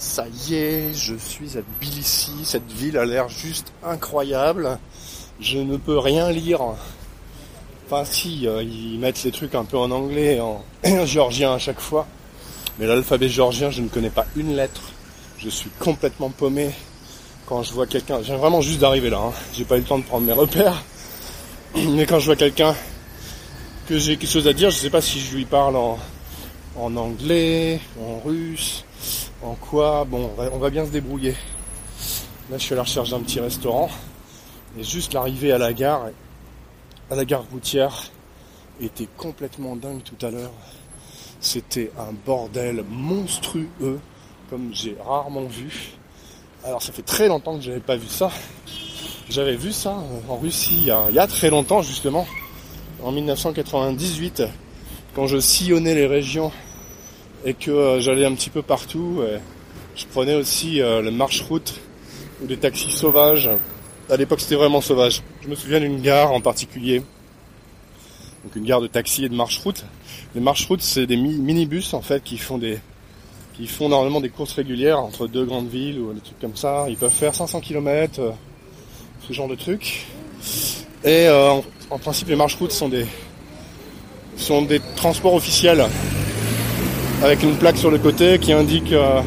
Ça y est, je suis à Tbilissi. Cette ville a l'air juste incroyable. Je ne peux rien lire. Enfin si, euh, ils mettent les trucs un peu en anglais et en géorgien à chaque fois. Mais l'alphabet géorgien, je ne connais pas une lettre. Je suis complètement paumé quand je vois quelqu'un. J'ai vraiment juste d'arriver là. Hein. J'ai pas eu le temps de prendre mes repères. Mais quand je vois quelqu'un que j'ai quelque chose à dire, je sais pas si je lui parle en, en anglais, en russe, en quoi Bon, on va, bien se débrouiller. Là, je suis à la recherche d'un petit restaurant. Et juste l'arrivée à la gare, à la gare routière, était complètement dingue tout à l'heure. C'était un bordel monstrueux, comme j'ai rarement vu. Alors, ça fait très longtemps que j'avais pas vu ça. J'avais vu ça en Russie il y, a, il y a très longtemps, justement, en 1998, quand je sillonnais les régions et que euh, j'allais un petit peu partout. je prenais aussi euh, le marche-route ou des taxis sauvages. À l'époque, c'était vraiment sauvage. Je me souviens d'une gare en particulier, donc une gare de taxi et de marche-route. Les marche-routes, c'est des minibus en fait qui font des qui font normalement des courses régulières entre deux grandes villes ou des trucs comme ça. Ils peuvent faire 500 km, euh, ce genre de trucs. Et en, en, principe, les marche-routes sont des sont des transports officiels avec une plaque sur le côté qui indique euh,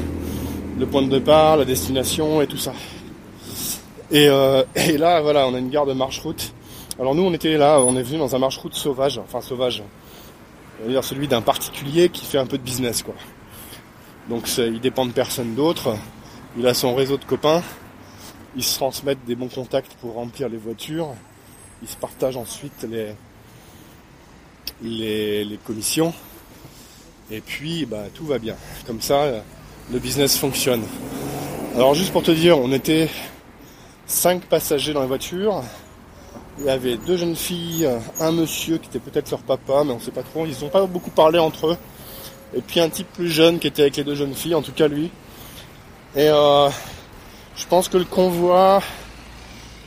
le point de départ, la destination et tout ça. Et, euh, et, là, voilà, on a une gare de marche-route. Alors nous, on était là, on est venu dans un marche-route sauvage, enfin sauvage. C'est-à-dire celui d'un particulier qui fait un peu de business, quoi. Donc il dépend de personne d'autre. Il a son réseau de copains. Ils se transmettent des bons contacts pour remplir les voitures. Ils se partagent ensuite les, les commissions. Et puis, bah, tout va bien. Comme ça, le business fonctionne. Alors, juste pour te dire, on était cinq passagers dans la voiture. Il y avait deux jeunes filles, un monsieur qui était peut-être leur papa, mais on ne sait pas trop. Ils n'ont pas beaucoup parlé entre eux. Et puis un type plus jeune qui était avec les deux jeunes filles, en tout cas lui. Et euh, je pense que le convoi.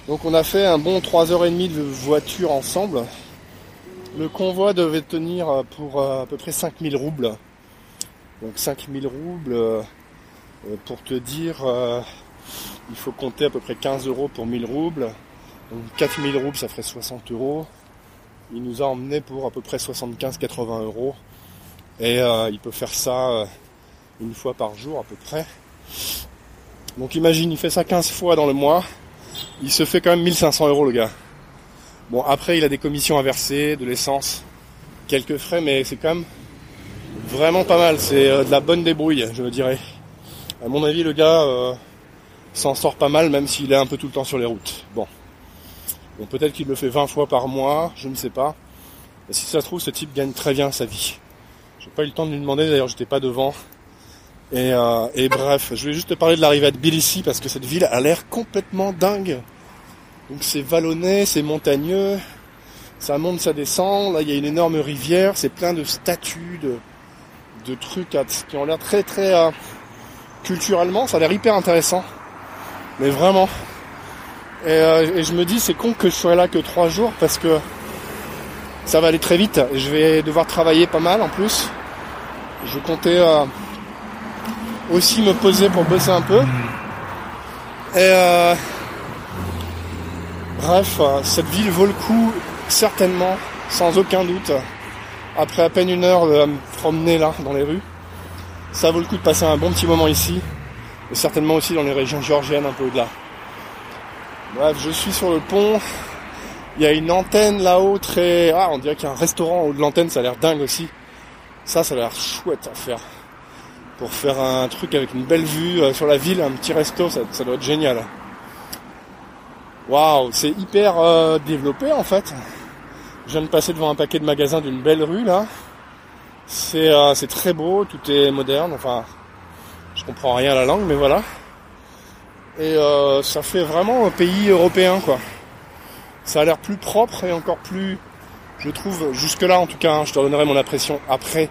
Donc on a fait un bon 3h30 de voiture ensemble. Le convoi devait tenir pour euh, à peu près 5000 roubles. Donc 5000 roubles, euh, euh, pour te dire, il faut compter à peu près 15 euros pour 1000 roubles. Donc 4000 roubles, ça ferait 60 euros. Il nous a emmené pour à peu près 75-80 euros. Et il peut faire ça une fois par jour à peu près. Donc imagine, il fait ça 15 fois dans le mois. Il se fait quand même 1500 euros le gars. Bon, après, il a des commissions à verser, de l'essence, quelques frais, mais c'est quand même vraiment pas mal. C'est euh, de la bonne débrouille, je dirais. À mon avis, le gars euh, s'en sort pas mal, même s'il est un peu tout le temps sur les routes. Bon. Bon, peut-être qu'il le fait 20 fois par mois, je ne sais pas. Si ça se trouve, ce type gagne très bien sa vie. J'ai pas eu le temps de lui demander, d'ailleurs, j'étais pas devant. Et, euh, et bref, je vais juste te parler de l'arrivée à Tbilissi parce que cette ville a l'air complètement dingue. Donc c'est vallonné, c'est montagneux, ça monte, ça descend. Là, il y a une énorme rivière, c'est plein de statues, de, de trucs qui ont l'air très très euh, culturellement, ça a l'air hyper intéressant. Mais vraiment. Euh, et, je me dis, c'est con que je sois là que trois jours parce que ça va aller très vite. Je vais devoir travailler pas mal en plus. Je comptais euh, aussi me poser pour bosser un peu. Et Bref, euh, cette ville vaut le coup, certainement, sans aucun doute. Après à peine une heure de me promener là, dans les rues, ça vaut le coup de passer un bon petit moment ici, et certainement aussi dans les régions géorgiennes un peu au-delà. Bref, je suis sur le pont. Il y a une antenne là-haut très... Ah, on dirait qu'il y a un restaurant au de l'antenne, ça a l'air dingue aussi. Ça, ça a l'air chouette à faire. Pour faire un truc avec une belle vue euh, sur la ville, un petit resto, ça doit être génial. Waouh, c'est hyper euh, développé en fait. Je viens de passer devant un paquet de magasins d'une belle rue là. C'est euh, très beau, tout est moderne. Enfin, je comprends rien à la langue, mais voilà. Et euh, ça fait vraiment un pays européen quoi. Ça a l'air plus propre et encore plus, je trouve, jusque là en tout cas. Hein, je te donnerai mon impression après.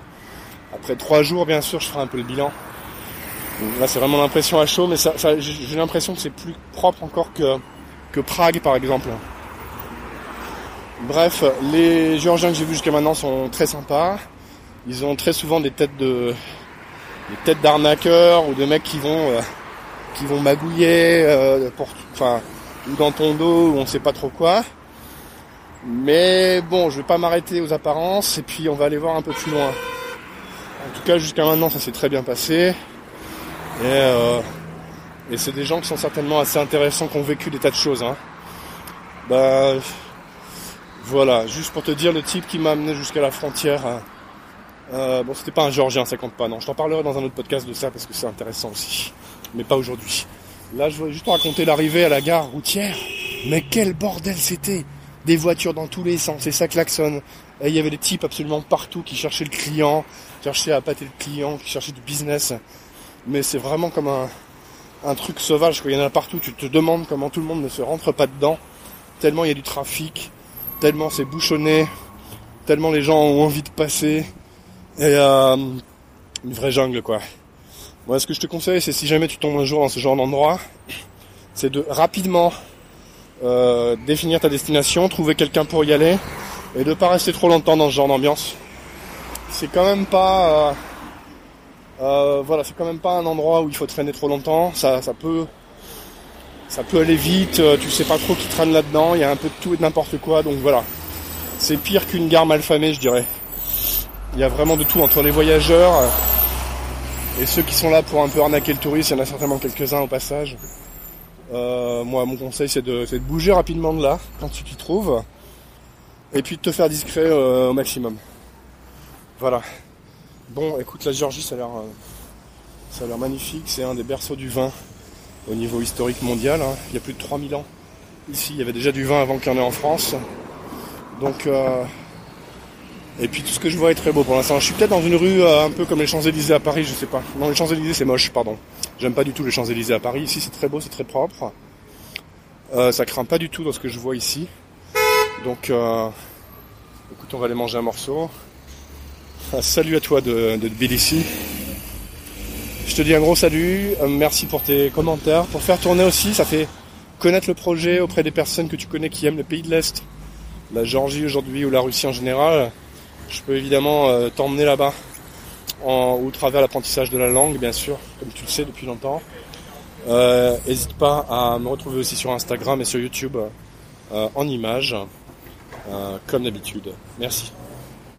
Après trois jours, bien sûr, je ferai un peu le bilan. là, c'est vraiment l'impression à chaud, mais ça j'ai l'impression que c'est plus propre encore que Prague par exemple. Bref, les Géorgiens que j'ai vus jusqu'à maintenant sont très sympas. Ils ont très souvent des têtes de, des têtes d'arnaqueurs ou de mecs qui vont euh, qui vont magouiller euh, pour enfin dans ton dos ou on sait pas trop quoi. Mais bon, je vais pas m'arrêter aux apparences et puis on va aller voir un peu plus loin. En tout cas, jusqu'à maintenant, ça s'est très bien passé. Et, euh, et c'est des gens qui sont certainement assez intéressants, qui ont vécu des tas de choses. Hein. Bah, voilà, juste pour te dire, le type qui m'a amené jusqu'à la frontière, hein. euh, bon, c'était pas un Georgien, ça compte pas, non. Je t'en parlerai dans un autre podcast de ça parce que c'est intéressant aussi, mais pas aujourd'hui. Là, je voulais juste te raconter l'arrivée à la gare routière. Mais quel bordel c'était Des voitures dans tous les sens, et ça klaxonne. Et il y avait des types absolument partout qui cherchaient le client, qui cherchaient à pâter le client, qui cherchaient du business. Mais c'est vraiment comme un, un truc sauvage, quoi. Il y en a partout. Tu te demandes comment tout le monde ne se rentre pas dedans. Tellement il y a du trafic, tellement c'est bouchonné, tellement les gens ont envie de passer. Et euh, une vraie jungle, quoi. Moi, ce que je te conseille, c'est si jamais tu tombes un jour dans ce genre d'endroit, c'est de rapidement euh, définir ta destination, trouver quelqu'un pour y aller, et de pas rester trop longtemps dans ce genre d'ambiance. C'est quand même pas, euh, euh, voilà, c'est quand même pas un endroit où il faut traîner trop longtemps. Ça, ça peut, ça peut aller vite. euh, Tu sais pas trop qui traîne là-dedans. Il y a un peu de tout et de n'importe quoi. Donc voilà, c'est pire qu'une gare mal famée, je dirais. Il y a vraiment de tout entre les voyageurs. euh, et ceux qui sont là pour un peu arnaquer le touriste, il y en a certainement quelques-uns au passage. Moi, mon conseil, c'est de, de bouger rapidement de là, quand tu t'y trouves. Et puis de te faire discret au maximum. Voilà. Bon, écoute, la Géorgie, ça a l'air, euh, ça a l'air magnifique. C'est un des berceaux du vin au niveau historique mondial. hein. Il y a plus de 3000 ans. Ici, il y avait déjà du vin avant qu'il y en ait en France. Donc, euh, et puis tout ce que je vois est très beau pour l'instant. Je suis peut-être dans une rue euh, un peu comme les Champs-Élysées à Paris, je sais pas. Non, les Champs-Élysées c'est moche, pardon. J'aime pas du tout les Champs-Élysées à Paris. Ici c'est très beau, c'est très propre. Euh, ça craint pas du tout dans ce que je vois ici. Donc, euh, écoute, on va aller manger un morceau. Salut à toi de, de. Je te dis un gros salut. Euh, merci pour tes commentaires. Pour faire tourner aussi, ça fait connaître le projet auprès des personnes que tu connais qui aiment le pays de l'Est. La Géorgie aujourd'hui ou la Russie en général. Je peux évidemment euh, t'emmener là-bas au travers l'apprentissage de la langue, bien sûr, comme tu le sais depuis longtemps. Euh, N'hésite pas à me retrouver aussi sur Instagram et sur YouTube euh, en images, euh, comme d'habitude. Merci.